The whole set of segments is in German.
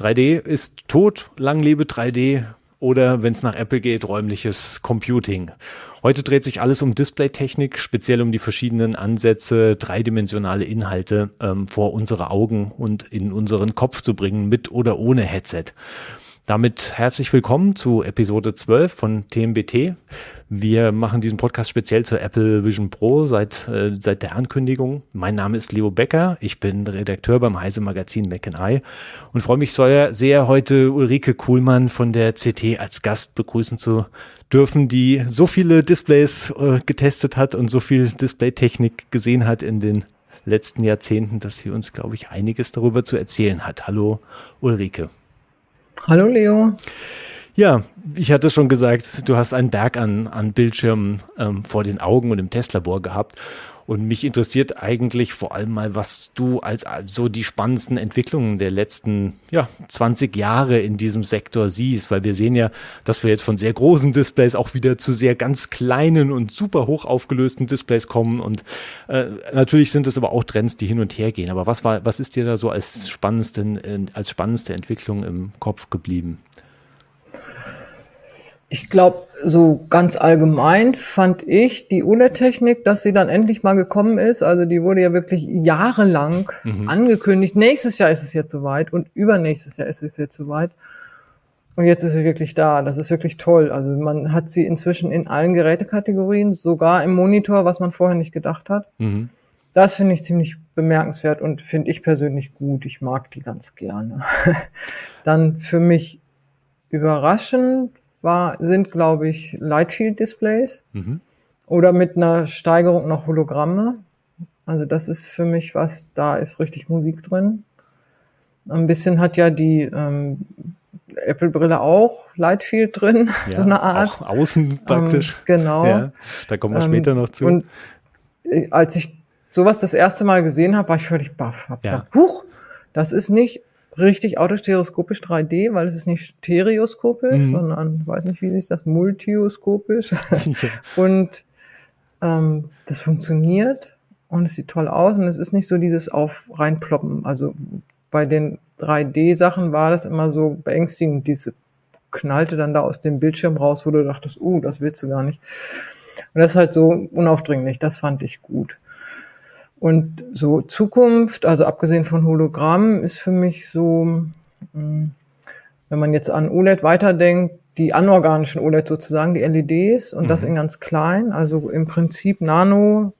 3D ist tot, lang lebe 3D oder wenn es nach Apple geht, räumliches Computing. Heute dreht sich alles um Displaytechnik, speziell um die verschiedenen Ansätze, dreidimensionale Inhalte ähm, vor unsere Augen und in unseren Kopf zu bringen, mit oder ohne Headset. Damit herzlich willkommen zu Episode 12 von TMBT. Wir machen diesen Podcast speziell zur Apple Vision Pro seit, äh, seit der Ankündigung. Mein Name ist Leo Becker. Ich bin Redakteur beim Heise Magazin Mac Eye und freue mich sehr, sehr, heute Ulrike Kuhlmann von der CT als Gast begrüßen zu dürfen, die so viele Displays äh, getestet hat und so viel Displaytechnik gesehen hat in den letzten Jahrzehnten, dass sie uns, glaube ich, einiges darüber zu erzählen hat. Hallo Ulrike. Hallo Leo. Ja, ich hatte schon gesagt, du hast einen Berg an, an Bildschirmen ähm, vor den Augen und im Testlabor gehabt. Und mich interessiert eigentlich vor allem mal, was du als so die spannendsten Entwicklungen der letzten ja, 20 Jahre in diesem Sektor siehst, weil wir sehen ja, dass wir jetzt von sehr großen Displays auch wieder zu sehr ganz kleinen und super hoch aufgelösten Displays kommen. Und äh, natürlich sind es aber auch Trends, die hin und her gehen. Aber was war, was ist dir da so als spannendste, als spannendste Entwicklung im Kopf geblieben? Ich glaube, so ganz allgemein fand ich die OLED-Technik, dass sie dann endlich mal gekommen ist. Also die wurde ja wirklich jahrelang mhm. angekündigt. Nächstes Jahr ist es jetzt soweit und übernächstes Jahr ist es jetzt soweit. Und jetzt ist sie wirklich da. Das ist wirklich toll. Also man hat sie inzwischen in allen Gerätekategorien, sogar im Monitor, was man vorher nicht gedacht hat. Mhm. Das finde ich ziemlich bemerkenswert und finde ich persönlich gut. Ich mag die ganz gerne. Dann für mich überraschend war, sind, glaube ich, Lightshield-Displays mhm. oder mit einer Steigerung noch Hologramme. Also das ist für mich was, da ist richtig Musik drin. Ein bisschen hat ja die ähm, Apple-Brille auch Lightshield drin, ja, so eine Art. Auch außen praktisch. Ähm, genau. Ja, da kommen wir später ähm, noch zu. Und äh, als ich sowas das erste Mal gesehen habe, war ich völlig baff. Hab ja. gedacht, huch, das ist nicht richtig autostereoskopisch 3D, weil es ist nicht stereoskopisch, mhm. sondern weiß nicht, wie sich das, multioskopisch. und ähm, das funktioniert und es sieht toll aus und es ist nicht so dieses auf reinploppen. Also bei den 3D-Sachen war das immer so beängstigend, diese knallte dann da aus dem Bildschirm raus, wo du dachtest, uh, das willst du gar nicht. Und das ist halt so unaufdringlich, das fand ich gut. Und so Zukunft, also abgesehen von Hologramm, ist für mich so, hm, wenn man jetzt an OLED weiterdenkt, die anorganischen OLED sozusagen, die LEDs und mhm. das in ganz klein, also im Prinzip Nano-LEDs.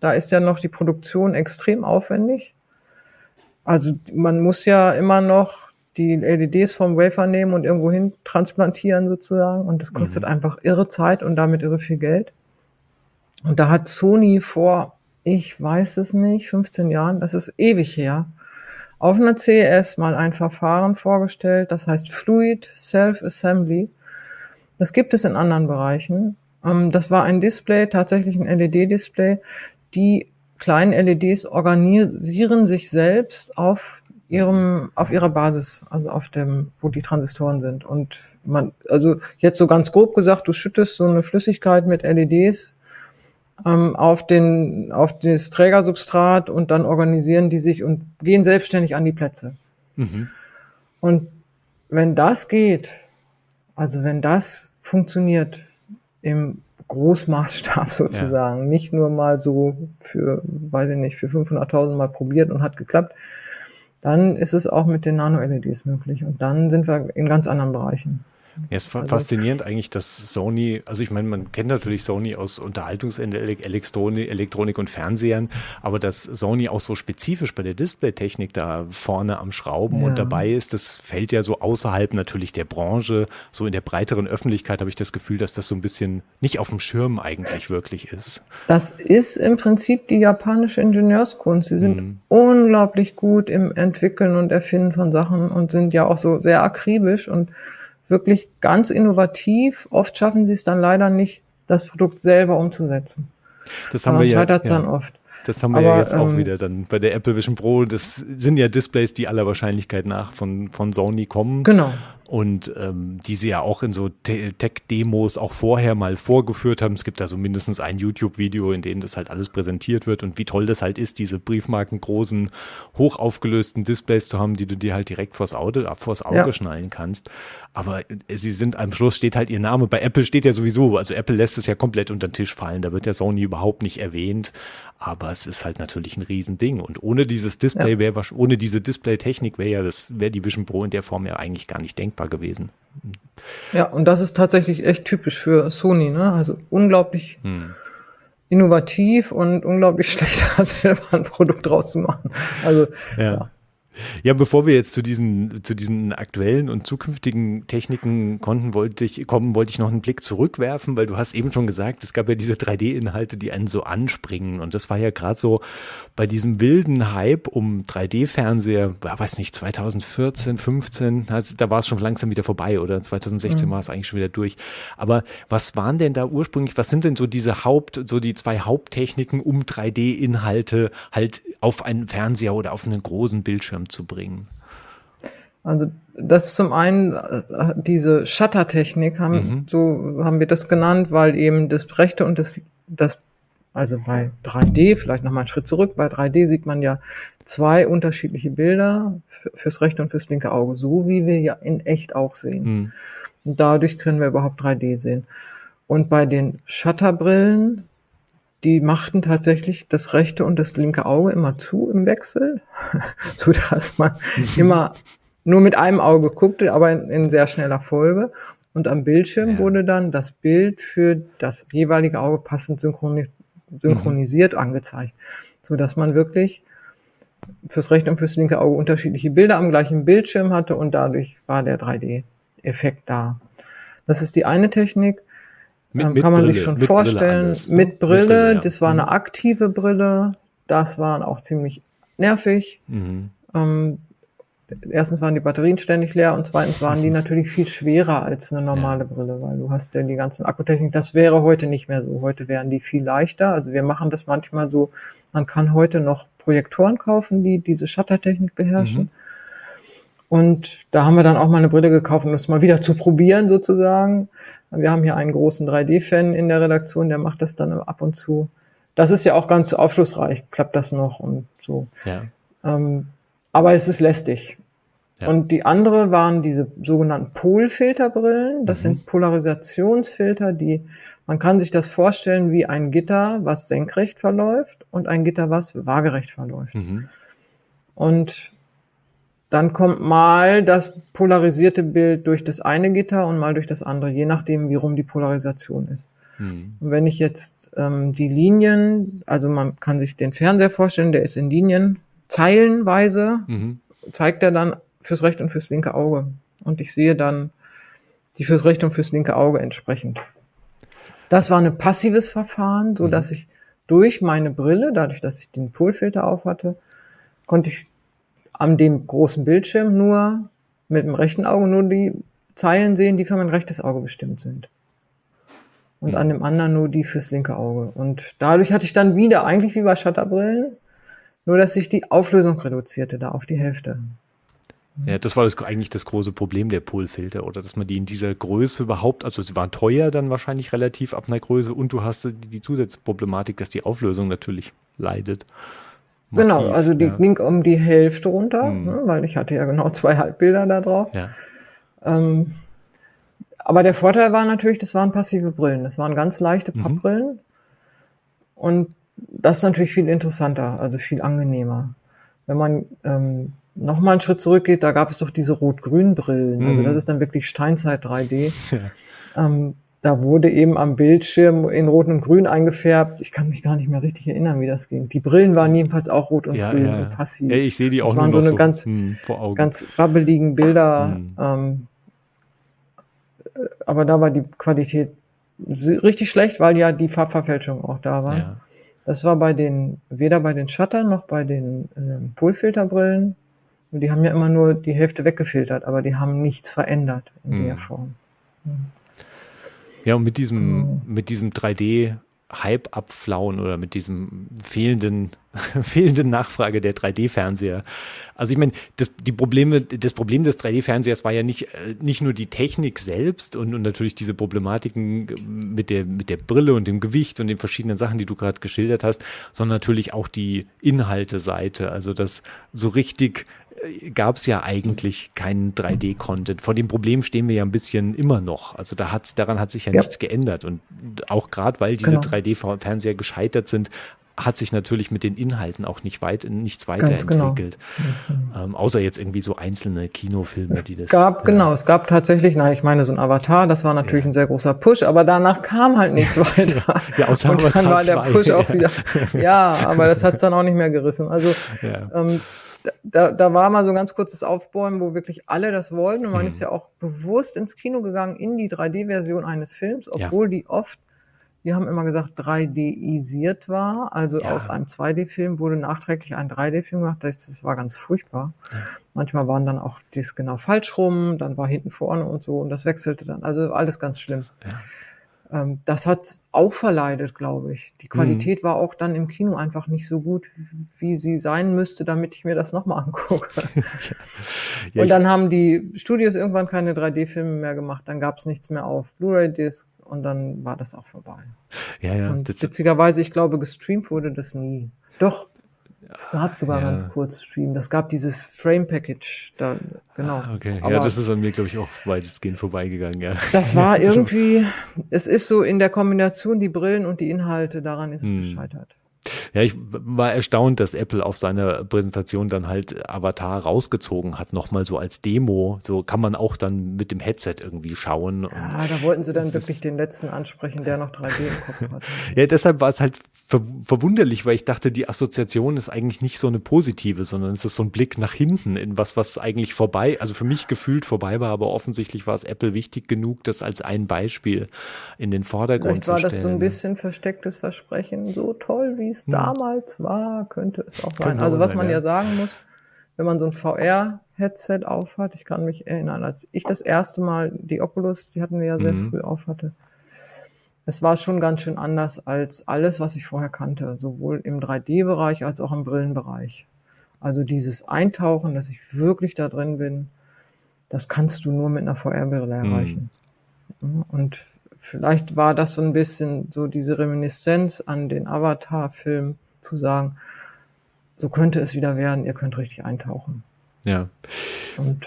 Da ist ja noch die Produktion extrem aufwendig. Also man muss ja immer noch die LEDs vom Wafer nehmen und irgendwo hin transplantieren sozusagen und das kostet mhm. einfach irre Zeit und damit irre viel Geld. Und da hat Sony vor, ich weiß es nicht, 15 Jahren, das ist ewig her, auf einer CES mal ein Verfahren vorgestellt, das heißt Fluid Self-Assembly. Das gibt es in anderen Bereichen. Ähm, das war ein Display, tatsächlich ein LED-Display. Die kleinen LEDs organisieren sich selbst auf ihrem, auf ihrer Basis, also auf dem, wo die Transistoren sind. Und man, also jetzt so ganz grob gesagt, du schüttest so eine Flüssigkeit mit LEDs ähm, auf, den, auf das Trägersubstrat und dann organisieren die sich und gehen selbstständig an die Plätze. Mhm. Und wenn das geht, also wenn das funktioniert im Großmaßstab sozusagen, ja. nicht nur mal so für, weiß ich nicht, für 500.000 mal probiert und hat geklappt, dann ist es auch mit den Nano-LEDs möglich. Und dann sind wir in ganz anderen Bereichen. Ja, es ist also, faszinierend eigentlich, dass Sony, also ich meine, man kennt natürlich Sony aus Unterhaltungsende, Elektronik, Elektronik und Fernsehern, aber dass Sony auch so spezifisch bei der Displaytechnik da vorne am Schrauben ja. und dabei ist, das fällt ja so außerhalb natürlich der Branche, so in der breiteren Öffentlichkeit habe ich das Gefühl, dass das so ein bisschen nicht auf dem Schirm eigentlich wirklich ist. Das ist im Prinzip die japanische Ingenieurskunst. Sie sind mhm. unglaublich gut im Entwickeln und Erfinden von Sachen und sind ja auch so sehr akribisch und wirklich ganz innovativ. Oft schaffen sie es dann leider nicht, das Produkt selber umzusetzen. Das haben wir ja, ja. dann oft. Das haben wir Aber, ja jetzt auch ähm, wieder dann bei der Apple Vision Pro. Das sind ja Displays, die aller Wahrscheinlichkeit nach von, von Sony kommen. Genau. Und ähm, die sie ja auch in so Tech-Demos auch vorher mal vorgeführt haben. Es gibt da so mindestens ein YouTube-Video, in dem das halt alles präsentiert wird und wie toll das halt ist, diese briefmarkengroßen, hochaufgelösten Displays zu haben, die du dir halt direkt vors Auge, vors Auge ja. schnallen kannst. Aber äh, sie sind am Schluss steht halt ihr Name. Bei Apple steht ja sowieso, also Apple lässt es ja komplett unter den Tisch fallen. Da wird ja Sony überhaupt nicht erwähnt. Aber es ist halt natürlich ein Riesending. Und ohne dieses Display wäre, ohne diese Display-Technik wäre ja das, wäre die Vision Pro in der Form ja eigentlich gar nicht denkbar gewesen. Ja, und das ist tatsächlich echt typisch für Sony, ne? Also unglaublich hm. innovativ und unglaublich schlecht, selber ein Produkt draus zu machen. Also, ja. ja. Ja, bevor wir jetzt zu diesen, zu diesen aktuellen und zukünftigen Techniken konnten, wollte ich, kommen, wollte ich noch einen Blick zurückwerfen, weil du hast eben schon gesagt, es gab ja diese 3D-Inhalte, die einen so anspringen. Und das war ja gerade so bei diesem wilden Hype um 3D-Fernseher, ja, weiß nicht, 2014, 15, also da war es schon langsam wieder vorbei oder 2016 mhm. war es eigentlich schon wieder durch. Aber was waren denn da ursprünglich, was sind denn so diese Haupt, so die zwei Haupttechniken, um 3D-Inhalte halt auf einen Fernseher oder auf einen großen Bildschirm zu bringen? Also das ist zum einen diese Shuttertechnik haben mhm. so haben wir das genannt, weil eben das rechte und das das also bei 3D vielleicht noch mal einen Schritt zurück. Bei 3D sieht man ja zwei unterschiedliche Bilder fürs rechte und fürs linke Auge, so wie wir ja in echt auch sehen. Mhm. Und dadurch können wir überhaupt 3D sehen. Und bei den Shutterbrillen die machten tatsächlich das rechte und das linke Auge immer zu im Wechsel, so dass man immer nur mit einem Auge guckte, aber in, in sehr schneller Folge. Und am Bildschirm ja. wurde dann das Bild für das jeweilige Auge passend synchroni synchronisiert mhm. angezeigt, so dass man wirklich fürs rechte und fürs linke Auge unterschiedliche Bilder am gleichen Bildschirm hatte und dadurch war der 3D-Effekt da. Das ist die eine Technik. Mit, ähm, mit kann man Brille, sich schon vorstellen. Brille alles, ne? mit, Brille, mit Brille, ja. das war eine mhm. aktive Brille. Das war auch ziemlich nervig. Mhm. Ähm, erstens waren die Batterien ständig leer und zweitens waren die natürlich viel schwerer als eine normale ja. Brille, weil du hast ja die ganzen Akkutechnik. Das wäre heute nicht mehr so. Heute wären die viel leichter. Also wir machen das manchmal so. Man kann heute noch Projektoren kaufen, die diese Shuttertechnik beherrschen. Mhm. Und da haben wir dann auch mal eine Brille gekauft, um das mal wieder zu probieren sozusagen. Wir haben hier einen großen 3D-Fan in der Redaktion, der macht das dann ab und zu. Das ist ja auch ganz aufschlussreich, klappt das noch und so. Ja. Ähm, aber es ist lästig. Ja. Und die andere waren diese sogenannten Polfilterbrillen. Das mhm. sind Polarisationsfilter, die, man kann sich das vorstellen wie ein Gitter, was senkrecht verläuft und ein Gitter, was waagerecht verläuft. Mhm. Und dann kommt mal das polarisierte Bild durch das eine Gitter und mal durch das andere, je nachdem, wie rum die Polarisation ist. Mhm. Und wenn ich jetzt ähm, die Linien, also man kann sich den Fernseher vorstellen, der ist in Linien, zeilenweise, mhm. zeigt er dann fürs rechte und fürs linke Auge. Und ich sehe dann die fürs rechte und fürs linke Auge entsprechend. Das war ein passives Verfahren, so mhm. dass ich durch meine Brille, dadurch, dass ich den Polfilter auf hatte, konnte ich an dem großen Bildschirm nur mit dem rechten Auge nur die Zeilen sehen, die für mein rechtes Auge bestimmt sind. Und an dem anderen nur die fürs linke Auge. Und dadurch hatte ich dann wieder, eigentlich wie bei Shutterbrillen, nur dass sich die Auflösung reduzierte, da auf die Hälfte. Ja, das war das, eigentlich das große Problem der Polfilter, oder dass man die in dieser Größe überhaupt, also sie waren teuer dann wahrscheinlich relativ ab einer Größe und du hast die, die Zusatzproblematik, dass die Auflösung natürlich leidet. Massiv, genau, also die ja. ging um die Hälfte runter, mhm. ne, weil ich hatte ja genau zwei Halbbilder da drauf. Ja. Ähm, aber der Vorteil war natürlich, das waren passive Brillen. Das waren ganz leichte. Pappbrillen. Mhm. Und das ist natürlich viel interessanter, also viel angenehmer. Wenn man ähm, noch mal einen Schritt zurückgeht, da gab es doch diese Rot-Grün-Brillen. Also mhm. Also das ist dann wirklich Steinzeit 3D. Ja. Ähm, da wurde eben am Bildschirm in Rot und Grün eingefärbt. Ich kann mich gar nicht mehr richtig erinnern, wie das ging. Die Brillen waren jedenfalls auch Rot und ja, Grün ja, und passiv. Ja, ich sehe die das auch. Das waren so eine so, ganz, hm, ganz babbeligen Bilder. Hm. Ähm, aber da war die Qualität richtig schlecht, weil ja die Farbverfälschung auch da war. Das war bei den, weder bei den Shuttern noch bei den äh, Polfilterbrillen. Die haben ja immer nur die Hälfte weggefiltert, aber die haben nichts verändert in hm. der Form. Hm. Ja, und mit diesem, mhm. mit diesem 3D Hype abflauen oder mit diesem fehlenden, fehlenden Nachfrage der 3D-Fernseher. Also ich meine, das, die Probleme, das Problem des 3D-Fernsehers war ja nicht, äh, nicht nur die Technik selbst und, und natürlich diese Problematiken mit der, mit der Brille und dem Gewicht und den verschiedenen Sachen, die du gerade geschildert hast, sondern natürlich auch die Inhalteseite. Also das so richtig gab es ja eigentlich keinen 3D-Content. Vor dem Problem stehen wir ja ein bisschen immer noch. Also da hat's, daran hat sich ja, ja. nichts geändert. Und auch gerade weil diese genau. 3D-Fernseher gescheitert sind, hat sich natürlich mit den Inhalten auch nicht weit, nichts genau. weiterentwickelt. Genau. Genau. Ähm, außer jetzt irgendwie so einzelne Kinofilme, es die das. Gab, ja. genau, es gab tatsächlich, na, ich meine, so ein Avatar, das war natürlich ja. ein sehr großer Push, aber danach kam halt nichts weiter. ja, außer Und dann Avatar war der 2. Push auch wieder. ja, aber das hat es dann auch nicht mehr gerissen. Also ähm, da, da war mal so ein ganz kurzes Aufbäumen, wo wirklich alle das wollten. Und man mhm. ist ja auch bewusst ins Kino gegangen in die 3D-Version eines Films, obwohl ja. die oft, wir haben immer gesagt, 3D-isiert war. Also ja. aus einem 2D-Film wurde nachträglich ein 3D-Film gemacht. Das, das war ganz furchtbar. Ja. Manchmal waren dann auch dies genau falsch rum, dann war hinten vorne und so und das wechselte dann. Also alles ganz schlimm. Ähm, das hat auch verleidet, glaube ich. Die Qualität mhm. war auch dann im Kino einfach nicht so gut, wie sie sein müsste, damit ich mir das nochmal angucke. ja, und dann haben die Studios irgendwann keine 3D-Filme mehr gemacht, dann gab es nichts mehr auf Blu-ray-Disc und dann war das auch vorbei. Ja, ja. Und witzigerweise, ich glaube, gestreamt wurde das nie. Doch, es gab sogar ja. ganz kurz Stream. Das gab dieses Frame Package da, genau. Ah, okay, Aber ja, das ist an mir, glaube ich, auch weitestgehend vorbeigegangen, ja. Das war irgendwie, es ist so in der Kombination die Brillen und die Inhalte, daran ist es hm. gescheitert. Ja, ich war erstaunt, dass Apple auf seiner Präsentation dann halt Avatar rausgezogen hat, nochmal so als Demo. So kann man auch dann mit dem Headset irgendwie schauen. Ja, da wollten sie dann wirklich den letzten ansprechen, der noch 3D im Kopf hatte. ja, deshalb war es halt ver verwunderlich, weil ich dachte, die Assoziation ist eigentlich nicht so eine positive, sondern es ist so ein Blick nach hinten in was, was eigentlich vorbei, also für mich gefühlt vorbei war, aber offensichtlich war es Apple wichtig genug, das als ein Beispiel in den Vordergrund Vielleicht zu stellen. war das so ein bisschen verstecktes Versprechen, so toll, wie es hm. damals war, könnte es auch sein. Also was man ja. ja sagen muss, wenn man so ein VR-Headset aufhat, ich kann mich erinnern, als ich das erste Mal die Oculus, die hatten wir ja sehr mhm. früh aufhatte, es war schon ganz schön anders als alles, was ich vorher kannte, sowohl im 3D-Bereich als auch im Brillenbereich. Also dieses Eintauchen, dass ich wirklich da drin bin, das kannst du nur mit einer VR-Brille mhm. erreichen. Mhm. Und vielleicht war das so ein bisschen so diese Reminiszenz an den Avatar-Film zu sagen, so könnte es wieder werden, ihr könnt richtig eintauchen. Ja. Und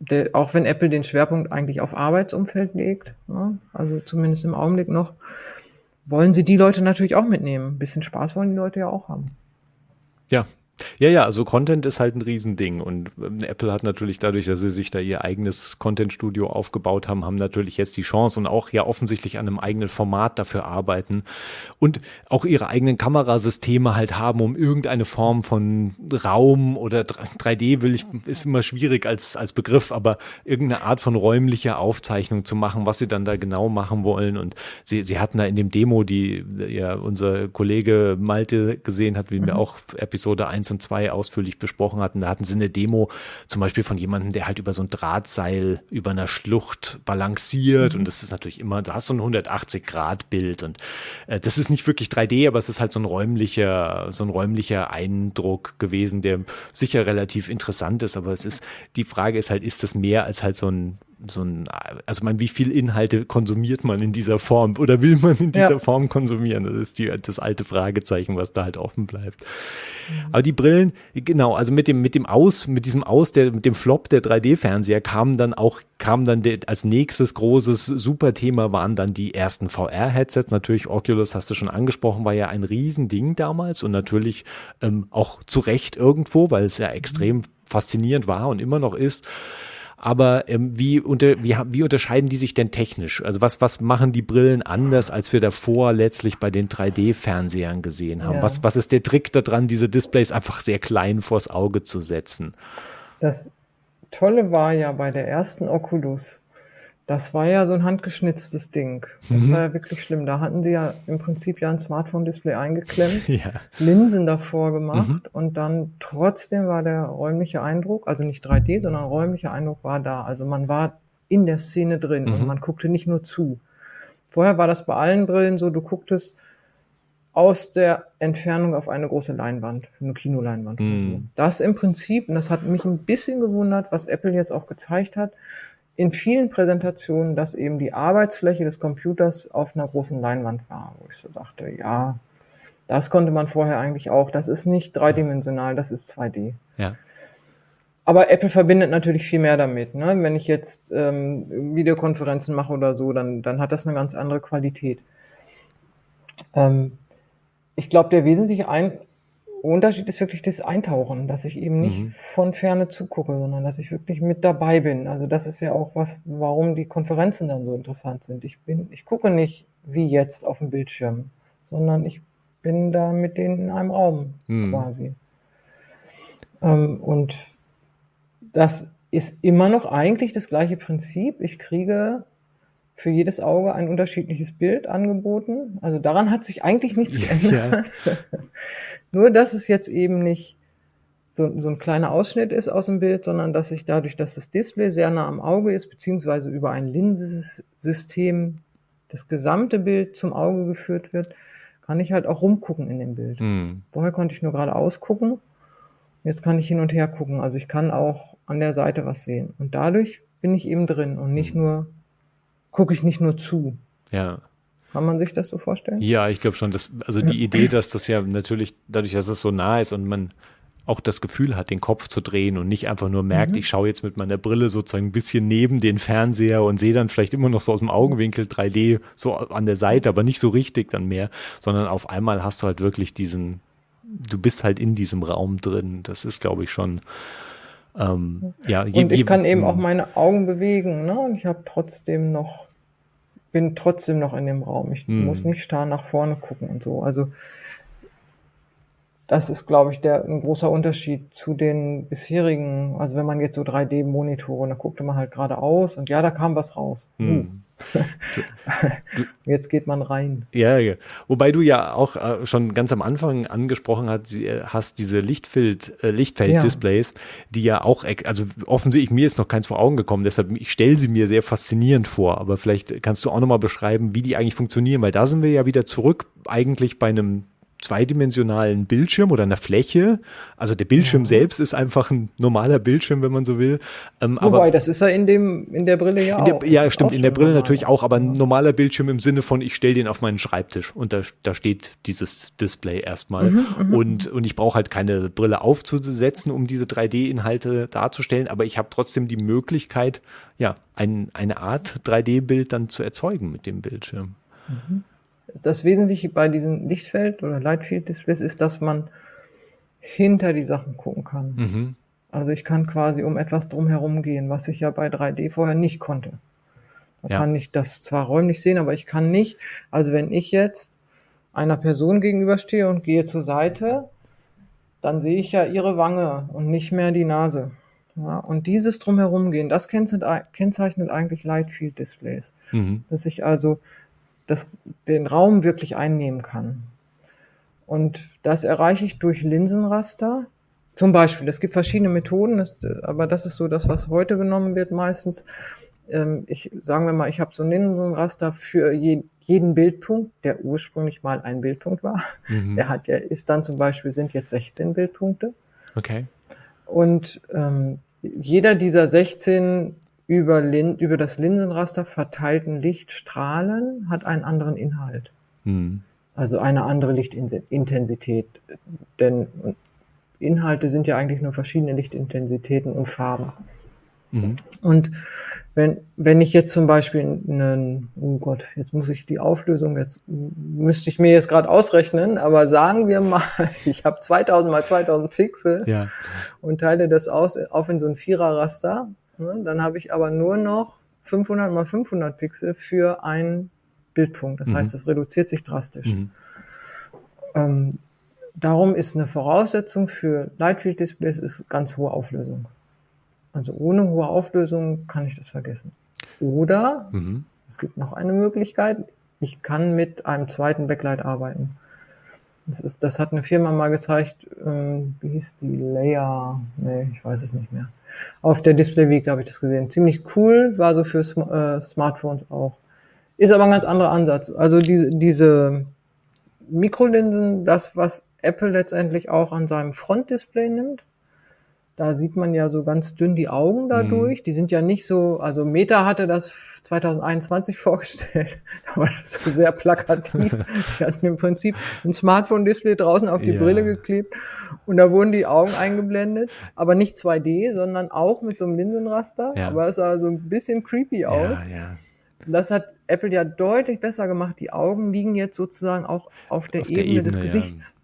der, auch wenn Apple den Schwerpunkt eigentlich auf Arbeitsumfeld legt, ja, also zumindest im Augenblick noch, wollen sie die Leute natürlich auch mitnehmen. Ein bisschen Spaß wollen die Leute ja auch haben. Ja, ja, ja, also Content ist halt ein Riesending und ähm, Apple hat natürlich dadurch, dass sie sich da ihr eigenes Content-Studio aufgebaut haben, haben natürlich jetzt die Chance und auch ja offensichtlich an einem eigenen Format dafür arbeiten und auch ihre eigenen Kamerasysteme halt haben, um irgendeine Form von Raum oder 3D will ich, ist immer schwierig als, als Begriff, aber irgendeine Art von räumlicher Aufzeichnung zu machen, was sie dann da genau machen wollen und sie, sie hatten da in dem Demo, die ja unser Kollege Malte gesehen hat, wie mhm. wir auch Episode 1 und 2 ausführlich besprochen hatten. Da hatten sie eine Demo zum Beispiel von jemandem, der halt über so ein Drahtseil über einer Schlucht balanciert. Und das ist natürlich immer, da hast du ein 180-Grad-Bild. Und äh, das ist nicht wirklich 3D, aber es ist halt so ein räumlicher, so ein räumlicher Eindruck gewesen, der sicher relativ interessant ist. Aber es ist, die Frage ist halt, ist das mehr als halt so ein so ein, also man, wie viel Inhalte konsumiert man in dieser Form oder will man in dieser ja. Form konsumieren? Das ist die, das alte Fragezeichen, was da halt offen bleibt. Mhm. Aber die Brillen, genau, also mit dem, mit dem Aus, mit diesem Aus, der, mit dem Flop der 3D-Fernseher kam dann auch, kam dann der, als nächstes großes Superthema waren dann die ersten VR-Headsets. Natürlich Oculus hast du schon angesprochen, war ja ein Riesending damals und natürlich ähm, auch zu Recht irgendwo, weil es ja extrem faszinierend war und immer noch ist. Aber ähm, wie, unter, wie, wie unterscheiden die sich denn technisch? Also was, was machen die Brillen anders, als wir davor letztlich bei den 3D-Fernsehern gesehen haben? Ja. Was, was ist der Trick daran, diese Displays einfach sehr klein vors Auge zu setzen? Das Tolle war ja bei der ersten Oculus, das war ja so ein handgeschnitztes Ding. Das mhm. war ja wirklich schlimm. Da hatten sie ja im Prinzip ja ein Smartphone-Display eingeklemmt, ja. Linsen davor gemacht mhm. und dann trotzdem war der räumliche Eindruck, also nicht 3D, sondern räumlicher Eindruck war da. Also man war in der Szene drin mhm. und man guckte nicht nur zu. Vorher war das bei allen Brillen so, du gucktest aus der Entfernung auf eine große Leinwand, eine Kinoleinwand. Mm. Das im Prinzip, und das hat mich ein bisschen gewundert, was Apple jetzt auch gezeigt hat, in vielen Präsentationen, dass eben die Arbeitsfläche des Computers auf einer großen Leinwand war, wo ich so dachte, ja, das konnte man vorher eigentlich auch. Das ist nicht dreidimensional, das ist 2D. Ja. Aber Apple verbindet natürlich viel mehr damit. Ne? Wenn ich jetzt ähm, Videokonferenzen mache oder so, dann, dann hat das eine ganz andere Qualität. Ähm, ich glaube, der wesentliche Ein Unterschied ist wirklich das Eintauchen, dass ich eben nicht mhm. von ferne zugucke, sondern dass ich wirklich mit dabei bin. Also das ist ja auch was, warum die Konferenzen dann so interessant sind. Ich bin, ich gucke nicht wie jetzt auf dem Bildschirm, sondern ich bin da mit denen in einem Raum mhm. quasi. Ähm, und das ist immer noch eigentlich das gleiche Prinzip. Ich kriege für jedes Auge ein unterschiedliches Bild angeboten. Also daran hat sich eigentlich nichts geändert. Ja. Nur, dass es jetzt eben nicht so, so ein kleiner Ausschnitt ist aus dem Bild, sondern dass ich dadurch, dass das Display sehr nah am Auge ist, beziehungsweise über ein Linsensystem das gesamte Bild zum Auge geführt wird, kann ich halt auch rumgucken in dem Bild. Mhm. Vorher konnte ich nur gerade ausgucken. Jetzt kann ich hin und her gucken. Also ich kann auch an der Seite was sehen. Und dadurch bin ich eben drin und nicht mhm. nur gucke ich nicht nur zu. Ja. Kann man sich das so vorstellen? Ja, ich glaube schon. Dass, also die Idee, dass das ja natürlich, dadurch, dass es so nah ist und man auch das Gefühl hat, den Kopf zu drehen und nicht einfach nur merkt, mhm. ich schaue jetzt mit meiner Brille sozusagen ein bisschen neben den Fernseher und sehe dann vielleicht immer noch so aus dem Augenwinkel 3D so an der Seite, aber nicht so richtig dann mehr, sondern auf einmal hast du halt wirklich diesen, du bist halt in diesem Raum drin. Das ist, glaube ich, schon. Ähm, ja, je, und ich kann eben auch meine Augen bewegen, ne? Und ich habe trotzdem noch, bin trotzdem noch in dem Raum. Ich mm. muss nicht starr nach vorne gucken und so. Also das ist, glaube ich, der ein großer Unterschied zu den bisherigen. Also wenn man jetzt so 3D-Monitore, da guckte man halt geradeaus und ja, da kam was raus. Mm. Jetzt geht man rein. Ja, ja, wobei du ja auch äh, schon ganz am Anfang angesprochen hast, äh, hast diese Lichtfeld, äh, Lichtfeld-Displays, ja. die ja auch, also offensichtlich mir ist noch keins vor Augen gekommen, deshalb ich stelle sie mir sehr faszinierend vor, aber vielleicht kannst du auch nochmal beschreiben, wie die eigentlich funktionieren, weil da sind wir ja wieder zurück eigentlich bei einem zweidimensionalen Bildschirm oder einer Fläche. Also der Bildschirm ja. selbst ist einfach ein normaler Bildschirm, wenn man so will. Ähm, Wobei, aber das ist ja in dem in der Brille ja der, auch. Ja, das stimmt, in der Brille normal. natürlich auch, aber ein normaler Bildschirm im Sinne von, ich stelle den auf meinen Schreibtisch und da, da steht dieses Display erstmal. Mhm, mhm. und, und ich brauche halt keine Brille aufzusetzen, um diese 3D-Inhalte darzustellen, aber ich habe trotzdem die Möglichkeit, ja, ein, eine Art 3D-Bild dann zu erzeugen mit dem Bildschirm. Mhm das Wesentliche bei diesen Lichtfeld- oder Lightfield-Displays ist, dass man hinter die Sachen gucken kann. Mhm. Also ich kann quasi um etwas drumherum gehen, was ich ja bei 3D vorher nicht konnte. Da ja. kann ich das zwar räumlich sehen, aber ich kann nicht. Also wenn ich jetzt einer Person gegenüberstehe und gehe zur Seite, dann sehe ich ja ihre Wange und nicht mehr die Nase. Ja, und dieses drumherum gehen, das kennzeichnet eigentlich Lightfield Displays. Mhm. Dass ich also das, den Raum wirklich einnehmen kann. Und das erreiche ich durch Linsenraster. Zum Beispiel, es gibt verschiedene Methoden, das, aber das ist so das, was heute genommen wird meistens. Ähm, ich sagen wir mal, ich habe so ein Linsenraster für je, jeden Bildpunkt, der ursprünglich mal ein Bildpunkt war. Mhm. Der hat, der ist dann zum Beispiel sind jetzt 16 Bildpunkte. Okay. Und ähm, jeder dieser 16 über, Lin über das Linsenraster verteilten Lichtstrahlen hat einen anderen Inhalt. Mhm. Also eine andere Lichtintensität. Denn Inhalte sind ja eigentlich nur verschiedene Lichtintensitäten und Farben. Mhm. Und wenn, wenn ich jetzt zum Beispiel einen, oh Gott, jetzt muss ich die Auflösung, jetzt müsste ich mir jetzt gerade ausrechnen, aber sagen wir mal, ich habe 2000 mal 2000 Pixel ja. und teile das aus auf in so ein Viererraster? Dann habe ich aber nur noch 500 mal 500 Pixel für einen Bildpunkt. Das mhm. heißt, das reduziert sich drastisch. Mhm. Ähm, darum ist eine Voraussetzung für Lightfield Displays ist ganz hohe Auflösung. Also ohne hohe Auflösung kann ich das vergessen. Oder mhm. es gibt noch eine Möglichkeit. Ich kann mit einem zweiten Backlight arbeiten. Das, ist, das hat eine Firma mal gezeigt, ähm, wie hieß die? Layer? Nee, ich weiß es nicht mehr. Auf der Display Week habe ich das gesehen. Ziemlich cool, war so für äh, Smartphones auch. Ist aber ein ganz anderer Ansatz. Also diese, diese Mikrolinsen, das, was Apple letztendlich auch an seinem Frontdisplay nimmt. Da sieht man ja so ganz dünn die Augen dadurch. Mhm. Die sind ja nicht so, also Meta hatte das 2021 vorgestellt. Da war das so sehr plakativ. die hatten im Prinzip ein Smartphone-Display draußen auf die ja. Brille geklebt und da wurden die Augen eingeblendet. Aber nicht 2D, sondern auch mit so einem Linsenraster. Ja. Aber es sah so ein bisschen creepy aus. Ja. Das hat Apple ja deutlich besser gemacht. Die Augen liegen jetzt sozusagen auch auf der, auf Ebene, der Ebene, des Gesichts.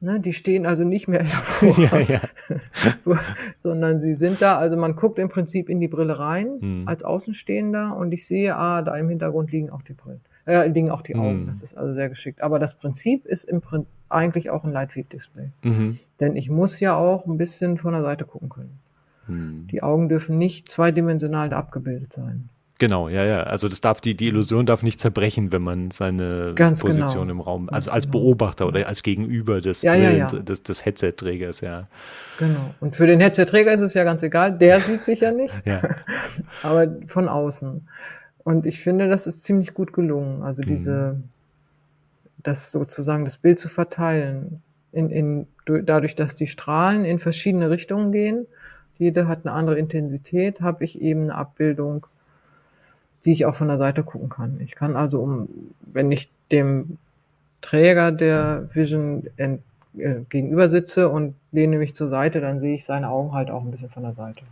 Ne, die stehen also nicht mehr hervor, ja, ja. sondern sie sind da. Also man guckt im Prinzip in die Brille rein hm. als Außenstehender und ich sehe, ah, da im Hintergrund liegen auch die Brillen, äh, liegen auch die hm. Augen. Das ist also sehr geschickt. Aber das Prinzip ist im Prinzip eigentlich auch ein Lightfield-Display, mhm. denn ich muss ja auch ein bisschen von der Seite gucken können. Hm. Die Augen dürfen nicht zweidimensional abgebildet sein. Genau, ja, ja. Also das darf die, die Illusion darf nicht zerbrechen, wenn man seine Ganz Position genau. im Raum, also als genau. Beobachter oder als Gegenüber des, ja, ja, ja. des, des Headset-Trägers, ja. Genau. Und für den Headset-Träger ist es ja ganz egal, der sieht sich ja nicht, ja. aber von außen. Und ich finde, das ist ziemlich gut gelungen. Also diese, mhm. das sozusagen das Bild zu verteilen, in, in, dadurch, dass die Strahlen in verschiedene Richtungen gehen, jede hat eine andere Intensität, habe ich eben eine Abbildung die ich auch von der Seite gucken kann. Ich kann also, um, wenn ich dem Träger der Vision ent, äh, gegenüber sitze und lehne mich zur Seite, dann sehe ich seine Augen halt auch ein bisschen von der Seite.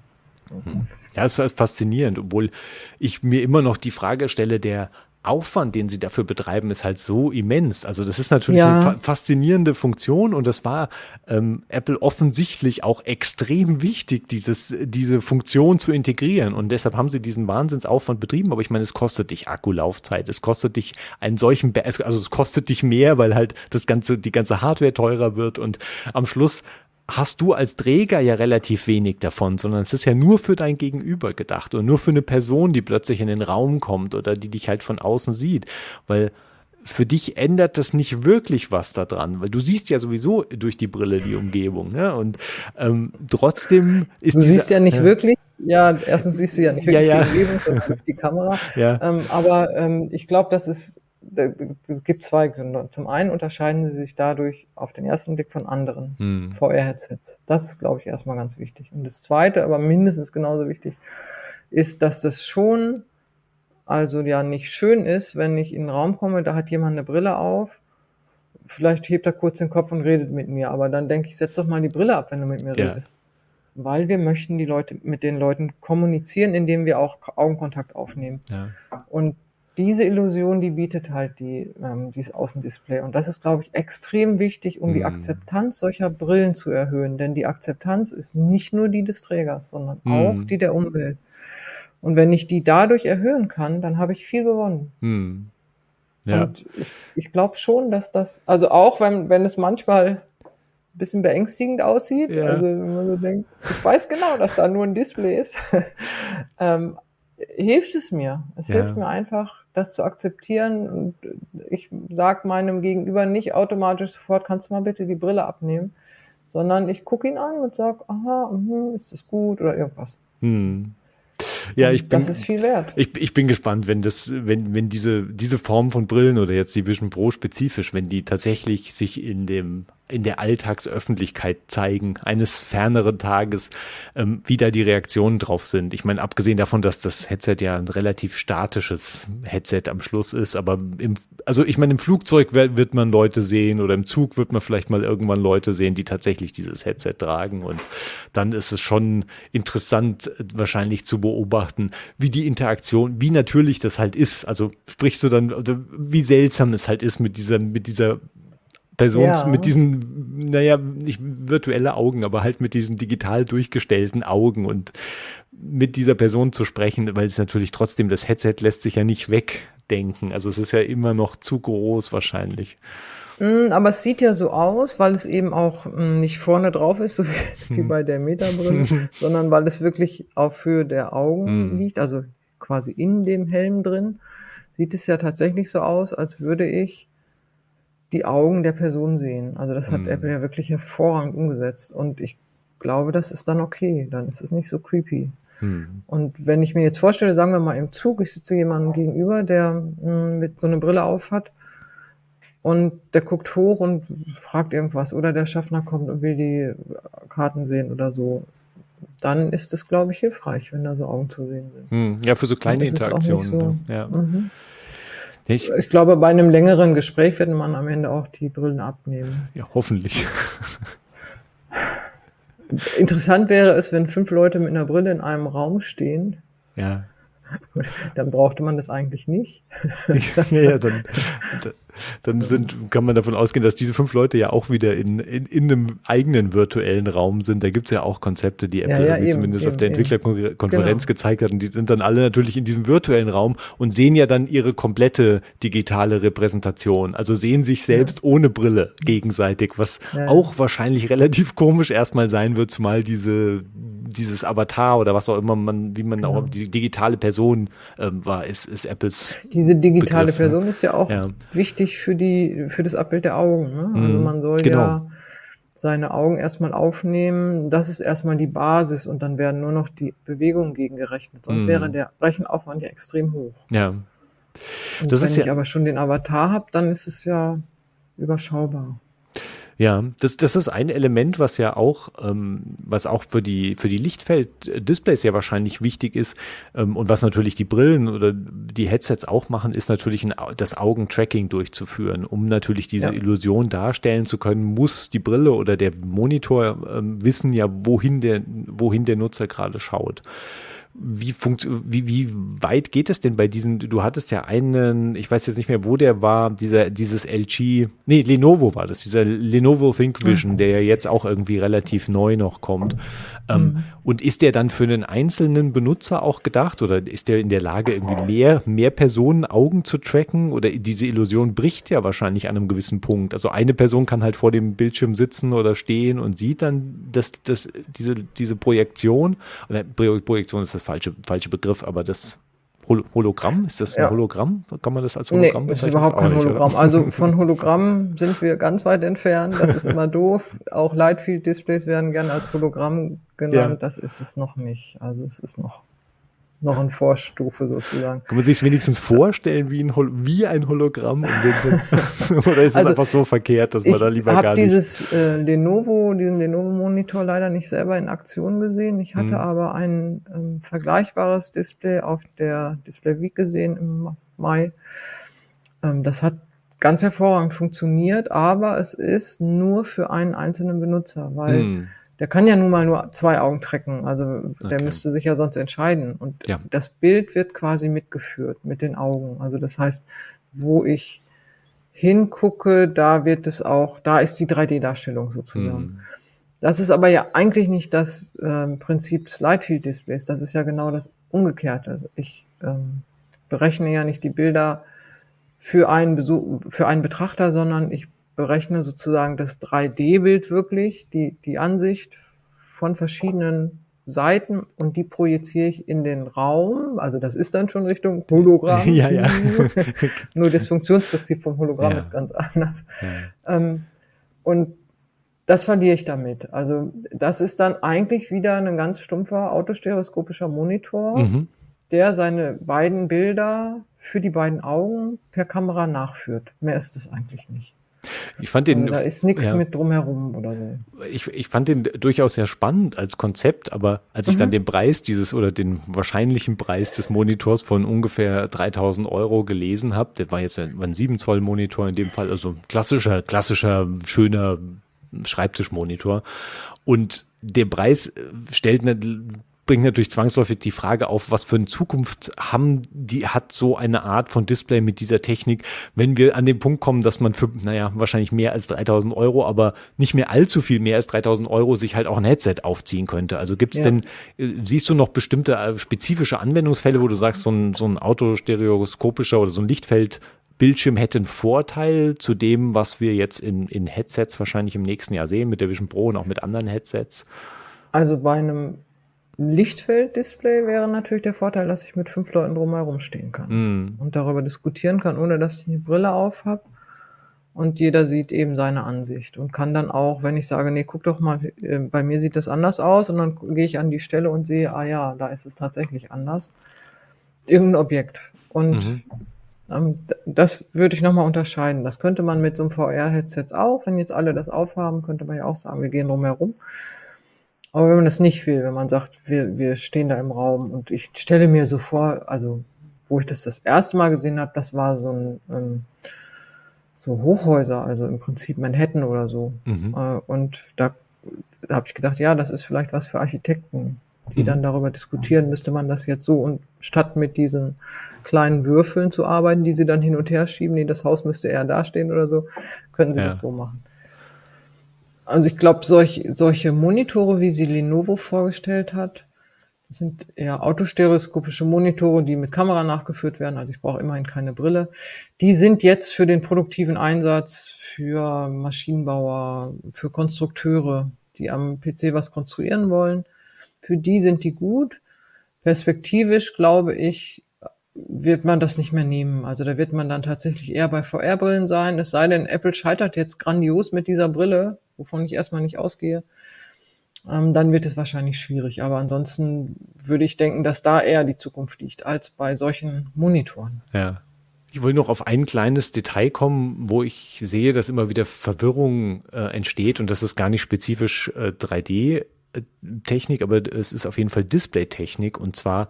Ja, es war faszinierend, obwohl ich mir immer noch die Frage stelle, der Aufwand, den sie dafür betreiben, ist halt so immens. Also das ist natürlich ja. eine faszinierende Funktion und das war ähm, Apple offensichtlich auch extrem wichtig, dieses, diese Funktion zu integrieren und deshalb haben sie diesen Wahnsinnsaufwand betrieben. Aber ich meine, es kostet dich Akkulaufzeit, es kostet dich einen solchen, also es kostet dich mehr, weil halt das ganze, die ganze Hardware teurer wird und am Schluss hast du als Träger ja relativ wenig davon, sondern es ist ja nur für dein Gegenüber gedacht und nur für eine Person, die plötzlich in den Raum kommt oder die dich halt von außen sieht, weil für dich ändert das nicht wirklich was daran, weil du siehst ja sowieso durch die Brille die Umgebung, ne? Und ähm, trotzdem ist du siehst ja nicht äh, wirklich. Ja, erstens siehst du ja nicht wirklich ja, ja. die Umgebung, sondern die Kamera. Ja. Ähm, aber ähm, ich glaube, das ist es gibt zwei Gründe. Zum einen unterscheiden sie sich dadurch auf den ersten Blick von anderen hm. VR-Headsets. Das ist, glaube ich, erstmal ganz wichtig. Und das zweite, aber mindestens genauso wichtig, ist, dass das schon also ja nicht schön ist, wenn ich in den Raum komme, da hat jemand eine Brille auf, vielleicht hebt er kurz den Kopf und redet mit mir, aber dann denke ich, setz doch mal die Brille ab, wenn du mit mir ja. redest. Weil wir möchten die Leute mit den Leuten kommunizieren, indem wir auch Augenkontakt aufnehmen. Ja. Und diese Illusion, die bietet halt die, ähm, dieses Außendisplay. Und das ist, glaube ich, extrem wichtig, um mm. die mhm. Akzeptanz solcher Brillen zu erhöhen. Denn die Akzeptanz ist nicht nur die des Trägers, sondern mm. auch die der Umwelt. Und wenn ich die dadurch erhöhen kann, dann habe ich viel gewonnen. Mm. Ja. Und ich, ich glaube schon, dass das, also auch wenn, wenn es manchmal ein bisschen beängstigend aussieht, ja. also wenn man so denkt, ich weiß genau, dass da nur ein Display ist, ähm, hilft es mir. Es ja. hilft mir einfach, das zu akzeptieren. Und ich sage meinem Gegenüber nicht automatisch sofort, kannst du mal bitte die Brille abnehmen, sondern ich gucke ihn an und sage, aha, mh, ist das gut oder irgendwas. Hm. Ja, ich bin, das ist viel wert. Ich, ich bin gespannt, wenn das, wenn, wenn diese, diese Form von Brillen oder jetzt die Vision Pro spezifisch, wenn die tatsächlich sich in dem in der Alltagsöffentlichkeit zeigen, eines ferneren Tages, ähm, wie da die Reaktionen drauf sind. Ich meine, abgesehen davon, dass das Headset ja ein relativ statisches Headset am Schluss ist, aber im, also ich meine, im Flugzeug wird man Leute sehen oder im Zug wird man vielleicht mal irgendwann Leute sehen, die tatsächlich dieses Headset tragen und dann ist es schon interessant, wahrscheinlich zu beobachten, wie die Interaktion, wie natürlich das halt ist. Also sprichst du dann, wie seltsam es halt ist mit dieser, mit dieser Person ja. mit diesen, naja, nicht virtuelle Augen, aber halt mit diesen digital durchgestellten Augen und mit dieser Person zu sprechen, weil es natürlich trotzdem, das Headset lässt sich ja nicht wegdenken. Also es ist ja immer noch zu groß wahrscheinlich. Mm, aber es sieht ja so aus, weil es eben auch mm, nicht vorne drauf ist, so wie, hm. bei der Metabrille, sondern weil es wirklich auf Höhe der Augen hm. liegt, also quasi in dem Helm drin, sieht es ja tatsächlich so aus, als würde ich die Augen der Person sehen. Also das hat mhm. Apple ja wirklich hervorragend umgesetzt. Und ich glaube, das ist dann okay. Dann ist es nicht so creepy. Mhm. Und wenn ich mir jetzt vorstelle, sagen wir mal im Zug, ich sitze jemandem gegenüber, der mh, hm, mit so einer Brille auf hat und der guckt hoch und fragt irgendwas oder der Schaffner kommt und will die Karten sehen oder so. Dann ist es, glaube ich, hilfreich, wenn da so Augen zu sehen sind. Hm, ja, für so kleine Interaktionen. So, ne? ja. Mhm. Ich, ich, glaube, bei einem längeren Gespräch wird man am Ende auch die Brillen abnehmen. Ja, hoffentlich. Interessant wäre es, wenn fünf Leute mit einer Brille in einem Raum stehen. Ja. Dann brauchte man das eigentlich nicht. ja, ja, dann, dann sind, kann man davon ausgehen, dass diese fünf Leute ja auch wieder in, in, in einem eigenen virtuellen Raum sind. Da gibt es ja auch Konzepte, die Apple ja, ja, eben, zumindest eben, auf der Entwicklerkonferenz genau. gezeigt hat. Und die sind dann alle natürlich in diesem virtuellen Raum und sehen ja dann ihre komplette digitale Repräsentation. Also sehen sich selbst ja. ohne Brille gegenseitig, was auch wahrscheinlich relativ komisch erstmal sein wird, zumal diese dieses Avatar oder was auch immer man, wie man genau. auch die digitale Person ähm, war, ist, ist Apples. Diese digitale Begriff, Person ist ja auch ja. wichtig für die, für das Abbild der Augen. Ne? Also mhm. man soll genau. ja seine Augen erstmal aufnehmen. Das ist erstmal die Basis und dann werden nur noch die Bewegungen gegengerechnet. Sonst mhm. wäre der Rechenaufwand ja extrem hoch. Ja. Und das wenn ich ja aber schon den Avatar habe, dann ist es ja überschaubar. Ja, das, das ist ein Element, was ja auch, ähm, was auch für die, für die Lichtfeld-Displays ja wahrscheinlich wichtig ist ähm, und was natürlich die Brillen oder die Headsets auch machen, ist natürlich ein, das Augentracking durchzuführen. Um natürlich diese ja. Illusion darstellen zu können, muss die Brille oder der Monitor ähm, wissen ja, wohin der, wohin der Nutzer gerade schaut wie, funkt, wie, wie weit geht es denn bei diesen, du hattest ja einen, ich weiß jetzt nicht mehr, wo der war, dieser, dieses LG, nee, Lenovo war das, dieser Lenovo ThinkVision, mhm. der ja jetzt auch irgendwie relativ neu noch kommt. Ähm, mhm. Und ist der dann für einen einzelnen Benutzer auch gedacht oder ist der in der Lage, irgendwie mehr, mehr Personen Augen zu tracken? Oder diese Illusion bricht ja wahrscheinlich an einem gewissen Punkt. Also eine Person kann halt vor dem Bildschirm sitzen oder stehen und sieht dann das, das, diese, diese Projektion. Oder Projektion ist das falsche, falsche Begriff, aber das Hologramm? Ist das ein ja. Hologramm? Kann man das als Hologramm nee, bezeichnen? ist überhaupt kein nicht, Hologramm. Oder? Also von Hologramm sind wir ganz weit entfernt. Das ist immer doof. Auch Lightfield-Displays werden gerne als Hologramm genannt. Ja. Das ist es noch nicht. Also es ist noch noch eine Vorstufe sozusagen. Kann man sich wenigstens vorstellen wie ein, Hol wie ein Hologramm? Oder ist es also, einfach so verkehrt, dass man da lieber gar nicht... Ich habe dieses äh, Lenovo, diesen Lenovo-Monitor leider nicht selber in Aktion gesehen. Ich hatte hm. aber ein ähm, vergleichbares Display auf der Display Week gesehen im Mai. Ähm, das hat ganz hervorragend funktioniert, aber es ist nur für einen einzelnen Benutzer, weil hm der kann ja nun mal nur zwei Augen trecken, also der okay. müsste sich ja sonst entscheiden. Und ja. das Bild wird quasi mitgeführt mit den Augen. Also das heißt, wo ich hingucke, da wird es auch, da ist die 3D-Darstellung sozusagen. Hm. Das ist aber ja eigentlich nicht das ähm, Prinzip des Lightfield-Displays. Das ist ja genau das Umgekehrte. Also ich ähm, berechne ja nicht die Bilder für einen Besuch, für einen Betrachter, sondern ich berechne sozusagen das 3D-Bild wirklich, die, die Ansicht von verschiedenen Seiten und die projiziere ich in den Raum. Also das ist dann schon Richtung Hologramm. Ja, ja. Nur das Funktionsprinzip vom Hologramm ja. ist ganz anders. Ja. Ähm, und das verliere ich damit. Also das ist dann eigentlich wieder ein ganz stumpfer autostereoskopischer Monitor, mhm. der seine beiden Bilder für die beiden Augen per Kamera nachführt. Mehr ist es eigentlich nicht. Ich fand den. Da ist nichts ja, mit drumherum oder so. Ich, ich fand den durchaus sehr spannend als Konzept, aber als ich dann mhm. den Preis dieses oder den wahrscheinlichen Preis des Monitors von ungefähr 3000 Euro gelesen habe, der war jetzt ein 7 Zoll Monitor in dem Fall, also klassischer, klassischer, schöner Schreibtischmonitor. Und der Preis stellt bringt natürlich zwangsläufig die Frage auf, was für eine Zukunft haben die, hat so eine Art von Display mit dieser Technik, wenn wir an den Punkt kommen, dass man für, naja, wahrscheinlich mehr als 3000 Euro, aber nicht mehr allzu viel mehr als 3000 Euro sich halt auch ein Headset aufziehen könnte. Also gibt es ja. denn, äh, siehst du noch bestimmte äh, spezifische Anwendungsfälle, wo du sagst, so ein, so ein autostereoskopischer oder so ein Lichtfeld Bildschirm hätte einen Vorteil zu dem, was wir jetzt in, in Headsets wahrscheinlich im nächsten Jahr sehen, mit der Vision Pro und auch mit anderen Headsets? Also bei einem Lichtfelddisplay wäre natürlich der Vorteil, dass ich mit fünf Leuten drumherum stehen kann mm. und darüber diskutieren kann, ohne dass ich eine Brille auf habe. Und jeder sieht eben seine Ansicht und kann dann auch, wenn ich sage, nee, guck doch mal, äh, bei mir sieht das anders aus, und dann gehe ich an die Stelle und sehe, ah ja, da ist es tatsächlich anders. Irgendein Objekt. Und mhm. Ähm, das würde ich nochmal unterscheiden. Das könnte man mit so einem VR-Headset auch. Wenn jetzt alle das aufhaben, könnte man ja auch sagen, wir gehen drumherum. Aber wenn man das nicht will, wenn man sagt, wir, wir stehen da im Raum und ich stelle mir so vor, also wo ich das das erste Mal gesehen habe, das war so ein ähm, so Hochhäuser, also im Prinzip Manhattan oder so. Mhm. Äh, und da, da habe ich gedacht, ja, das ist vielleicht was für Architekten, die mhm. dann darüber diskutieren, müsste man das jetzt so und statt mit diesen kleinen Würfeln zu arbeiten, die sie dann hin und her schieben, nee, das Haus müsste eher dastehen oder so, können sie ja. das so machen. Also ich glaube, solch, solche Monitore, wie sie Lenovo vorgestellt hat, das sind eher autostereoskopische Monitore, die mit Kamera nachgeführt werden. Also ich brauche immerhin keine Brille. Die sind jetzt für den produktiven Einsatz für Maschinenbauer, für Konstrukteure, die am PC was konstruieren wollen. Für die sind die gut. Perspektivisch glaube ich, wird man das nicht mehr nehmen. Also da wird man dann tatsächlich eher bei VR-Brillen sein. Es sei denn, Apple scheitert jetzt grandios mit dieser Brille, wovon ich erstmal nicht ausgehe. Ähm, dann wird es wahrscheinlich schwierig. Aber ansonsten würde ich denken, dass da eher die Zukunft liegt als bei solchen Monitoren. Ja. Ich will noch auf ein kleines Detail kommen, wo ich sehe, dass immer wieder Verwirrung äh, entsteht und das ist gar nicht spezifisch äh, 3D Technik, aber es ist auf jeden Fall Display-Technik. Und zwar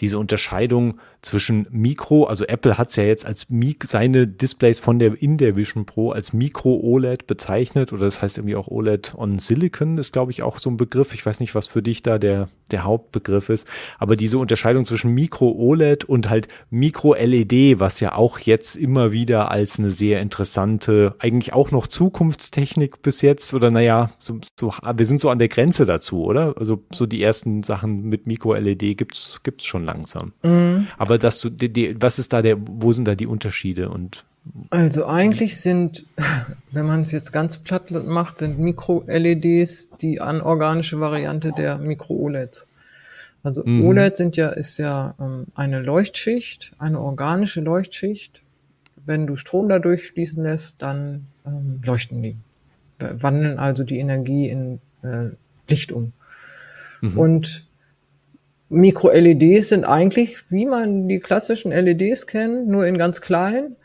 diese Unterscheidung zwischen Mikro, also Apple hat es ja jetzt als Mik seine Displays von der in der Vision Pro als Micro OLED bezeichnet. Oder das heißt irgendwie auch OLED on Silicon ist glaube ich auch so ein Begriff. Ich weiß nicht, was für dich da der der Hauptbegriff ist, aber diese Unterscheidung zwischen Micro OLED und halt Micro LED, was ja auch jetzt immer wieder als eine sehr interessante, eigentlich auch noch Zukunftstechnik bis jetzt. Oder naja, so, so, wir sind so an der Grenze dazu dazu, oder? Also so die ersten Sachen mit Mikro-LED gibt's gibt's schon langsam. Mhm. Aber dass du, die, die, was ist da der, wo sind da die Unterschiede und also eigentlich sind, wenn man es jetzt ganz platt macht, sind Mikro-LEDs die anorganische Variante der Mikro-OLEDs. Also mhm. OLED sind ja, ist ja ähm, eine Leuchtschicht, eine organische Leuchtschicht. Wenn du Strom dadurch fließen lässt, dann ähm, leuchten die. Wandeln also die Energie in äh, Licht um. Mhm. Und Mikro-LEDs sind eigentlich, wie man die klassischen LEDs kennt, nur in ganz klein.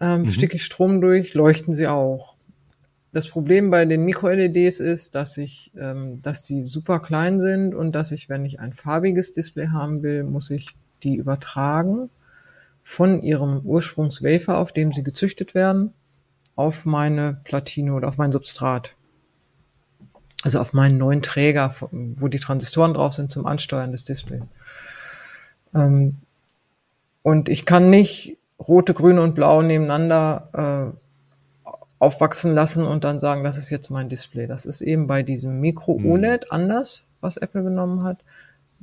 Ähm, mhm. Stecke ich Strom durch, leuchten sie auch. Das Problem bei den Mikro-LEDs ist, dass ich, ähm, dass die super klein sind und dass ich, wenn ich ein farbiges Display haben will, muss ich die übertragen von ihrem Ursprungswafer, auf dem sie gezüchtet werden, auf meine Platine oder auf mein Substrat also auf meinen neuen Träger, wo die Transistoren drauf sind zum Ansteuern des Displays. Ähm, und ich kann nicht rote, grüne und blau nebeneinander äh, aufwachsen lassen und dann sagen, das ist jetzt mein Display. Das ist eben bei diesem Micro-OLED mhm. anders, was Apple genommen hat.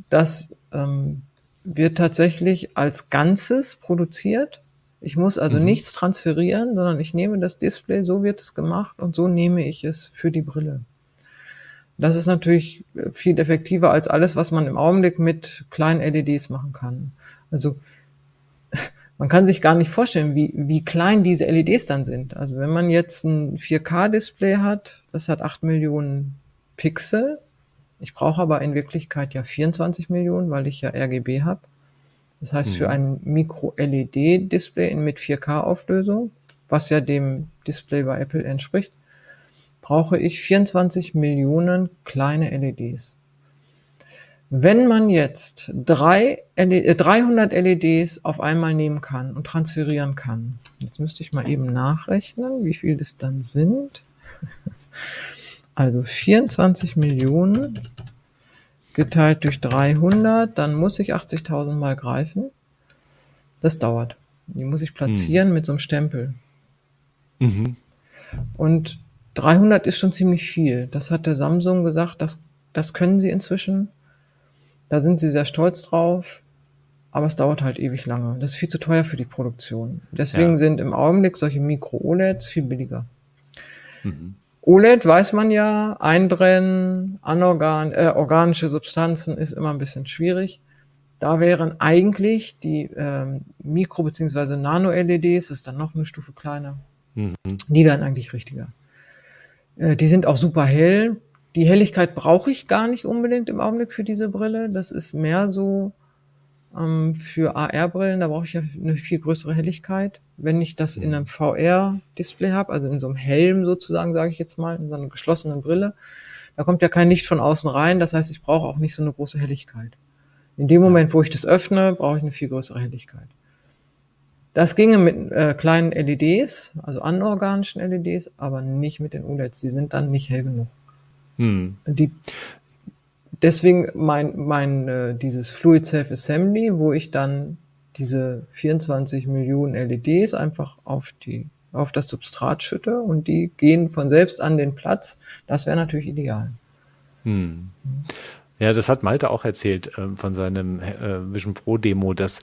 Das ähm, wird tatsächlich als Ganzes produziert. Ich muss also mhm. nichts transferieren, sondern ich nehme das Display, so wird es gemacht und so nehme ich es für die Brille. Das ist natürlich viel effektiver als alles, was man im Augenblick mit kleinen LEDs machen kann. Also man kann sich gar nicht vorstellen, wie, wie klein diese LEDs dann sind. Also wenn man jetzt ein 4K-Display hat, das hat 8 Millionen Pixel. Ich brauche aber in Wirklichkeit ja 24 Millionen, weil ich ja RGB habe. Das heißt, mhm. für ein Micro-LED-Display mit 4K-Auflösung, was ja dem Display bei Apple entspricht, brauche ich 24 Millionen kleine LEDs. Wenn man jetzt drei LED, 300 LEDs auf einmal nehmen kann und transferieren kann, jetzt müsste ich mal eben nachrechnen, wie viel das dann sind. Also 24 Millionen geteilt durch 300, dann muss ich 80.000 mal greifen. Das dauert. Die muss ich platzieren hm. mit so einem Stempel. Mhm. Und 300 ist schon ziemlich viel. Das hat der Samsung gesagt, das, das können sie inzwischen. Da sind sie sehr stolz drauf. Aber es dauert halt ewig lange. Das ist viel zu teuer für die Produktion. Deswegen ja. sind im Augenblick solche Mikro-OLEDs viel billiger. Mhm. OLED weiß man ja, einbrennen, anorgan, äh, organische Substanzen ist immer ein bisschen schwierig. Da wären eigentlich die ähm, Mikro- bzw. Nano-LEDs, ist dann noch eine Stufe kleiner, mhm. die wären eigentlich richtiger. Äh, die sind auch super hell. Die Helligkeit brauche ich gar nicht unbedingt im Augenblick für diese Brille. Das ist mehr so Ähm, für AR-Brillen, da brauche ich ja eine viel größere Helligkeit. Wenn ich das in einem VR-Display habe, also in so einem Helm sozusagen, sage ich jetzt mal, in so einer geschlossenen Brille, da kommt ja kein Licht von außen rein. Das heißt, ich brauche auch nicht so eine große Helligkeit. In dem Moment, wo ich das öffne, brauche ich eine viel größere Helligkeit. Das ginge mit äh, kleinen LEDs, also anorganischen LEDs, aber nicht mit den OLEDs. Die sind dann nicht hell genug. Hm. Die, deswegen mein, mein äh, dieses Fluid Self Assembly, wo ich dann diese 24 Millionen LEDs einfach auf die auf das Substrat schütte und die gehen von selbst an den Platz. Das wäre natürlich ideal. Hm. Ja, das hat Malte auch erzählt äh, von seinem äh, Vision Pro Demo, dass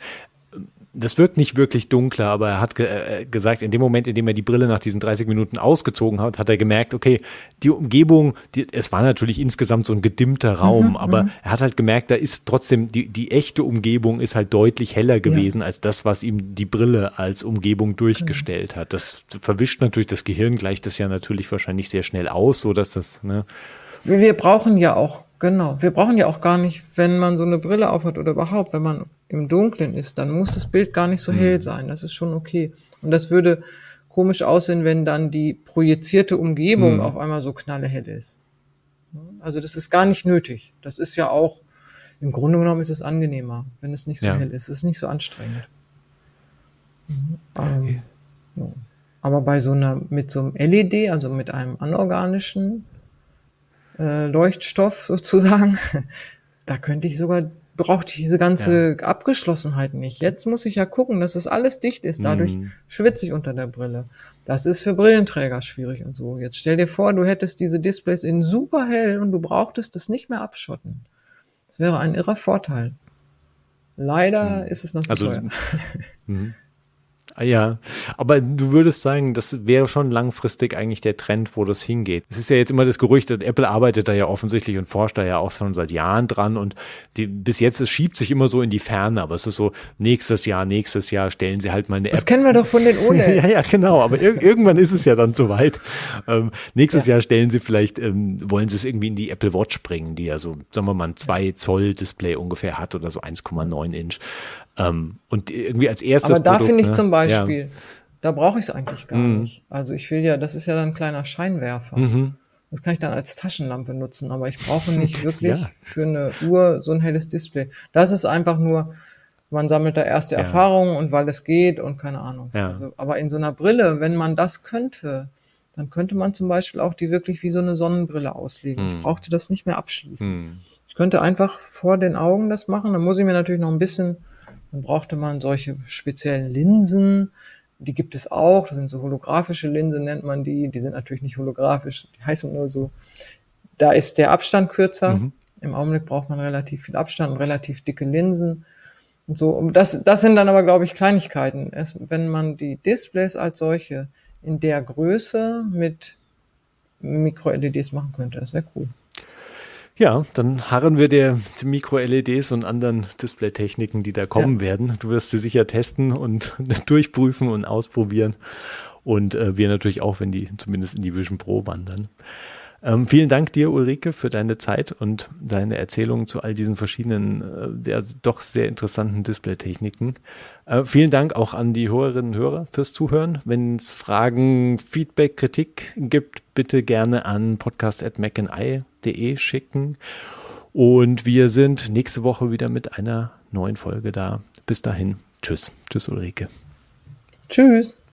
das wirkt nicht wirklich dunkler, aber er hat ge äh, gesagt, in dem Moment, in dem er die Brille nach diesen 30 Minuten ausgezogen hat, hat er gemerkt, okay, die Umgebung, die, es war natürlich insgesamt so ein gedimmter Raum, mhm, aber mhm. er hat halt gemerkt, da ist trotzdem, die, die echte Umgebung ist halt deutlich heller gewesen ja. als das, was ihm die Brille als Umgebung durchgestellt hat. Das verwischt natürlich das Gehirn, gleicht das ja natürlich wahrscheinlich sehr schnell aus, so dass das, ne, wir brauchen ja auch, genau, wir brauchen ja auch gar nicht, wenn man so eine Brille aufhat oder überhaupt, wenn man im Dunkeln ist, dann muss das Bild gar nicht so hell mhm. sein. Das ist schon okay. Und das würde komisch aussehen, wenn dann die projizierte Umgebung mhm. auf einmal so knallehell ist. Also das ist gar nicht nötig. Das ist ja auch, im Grunde genommen ist es angenehmer, wenn es nicht so ja. hell ist. Es ist nicht so anstrengend. Mhm. Okay. Ähm, Aber bei so einer, mit so einem LED, also mit einem anorganischen äh, Leuchtstoff sozusagen, da könnte ich sogar brauchte ich diese ganze ja. Abgeschlossenheit nicht. Jetzt muss ich ja gucken, dass es alles dicht ist. Dadurch mm. schwitze ich unter der Brille. Das ist für Brillenträger schwierig und so. Jetzt stell dir vor, du hättest diese Displays in super hell und du brauchtest es nicht mehr abschotten. Das wäre ein irrer Vorteil. Leider mm. ist es noch zu also, teuer. Ah, ja, aber du würdest sagen, das wäre schon langfristig eigentlich der Trend, wo das hingeht. Es ist ja jetzt immer das Gerücht, dass Apple arbeitet da ja offensichtlich und forscht da ja auch schon seit Jahren dran und die, bis jetzt, es schiebt sich immer so in die Ferne, aber es ist so, nächstes Jahr, nächstes Jahr stellen sie halt mal eine App. Das kennen wir doch von den OLEDs. ja, ja, genau, aber ir irgendwann ist es ja dann soweit. Ähm, nächstes ja. Jahr stellen sie vielleicht, ähm, wollen sie es irgendwie in die Apple Watch bringen, die ja so, sagen wir mal, ein 2 Zoll Display ungefähr hat oder so 1,9 Inch. Ähm, und irgendwie als erstes. Aber da finde ich ne? zum Beispiel, ja. da brauche ich es eigentlich gar mhm. nicht. Also ich will ja, das ist ja dann ein kleiner Scheinwerfer. Mhm. Das kann ich dann als Taschenlampe nutzen, aber ich brauche nicht wirklich ja. für eine Uhr so ein helles Display. Das ist einfach nur, man sammelt da erste ja. Erfahrungen und weil es geht und keine Ahnung. Ja. Also, aber in so einer Brille, wenn man das könnte, dann könnte man zum Beispiel auch die wirklich wie so eine Sonnenbrille auslegen. Mhm. Ich brauchte das nicht mehr abschließen. Mhm. Ich könnte einfach vor den Augen das machen. Dann muss ich mir natürlich noch ein bisschen dann brauchte man solche speziellen Linsen. Die gibt es auch. Das sind so holographische Linsen, nennt man die. Die sind natürlich nicht holographisch, die heißen nur so. Da ist der Abstand kürzer. Mhm. Im Augenblick braucht man relativ viel Abstand und relativ dicke Linsen. Und so. Und das, das sind dann aber, glaube ich, Kleinigkeiten. Es, wenn man die Displays als solche in der Größe mit Mikro-LEDs machen könnte, das wäre cool. Ja, dann harren wir der, Mikro-LEDs und anderen Display-Techniken, die da kommen ja. werden. Du wirst sie sicher testen und durchprüfen und ausprobieren. Und äh, wir natürlich auch, wenn die zumindest in die Vision Pro wandern. Ähm, vielen Dank dir, Ulrike, für deine Zeit und deine Erzählungen zu all diesen verschiedenen, äh, doch sehr interessanten Display-Techniken. Äh, vielen Dank auch an die Hörerinnen und Hörer fürs Zuhören. Wenn es Fragen, Feedback, Kritik gibt, bitte gerne an podcast.macandeye.de schicken. Und wir sind nächste Woche wieder mit einer neuen Folge da. Bis dahin. Tschüss. Tschüss, Ulrike. Tschüss.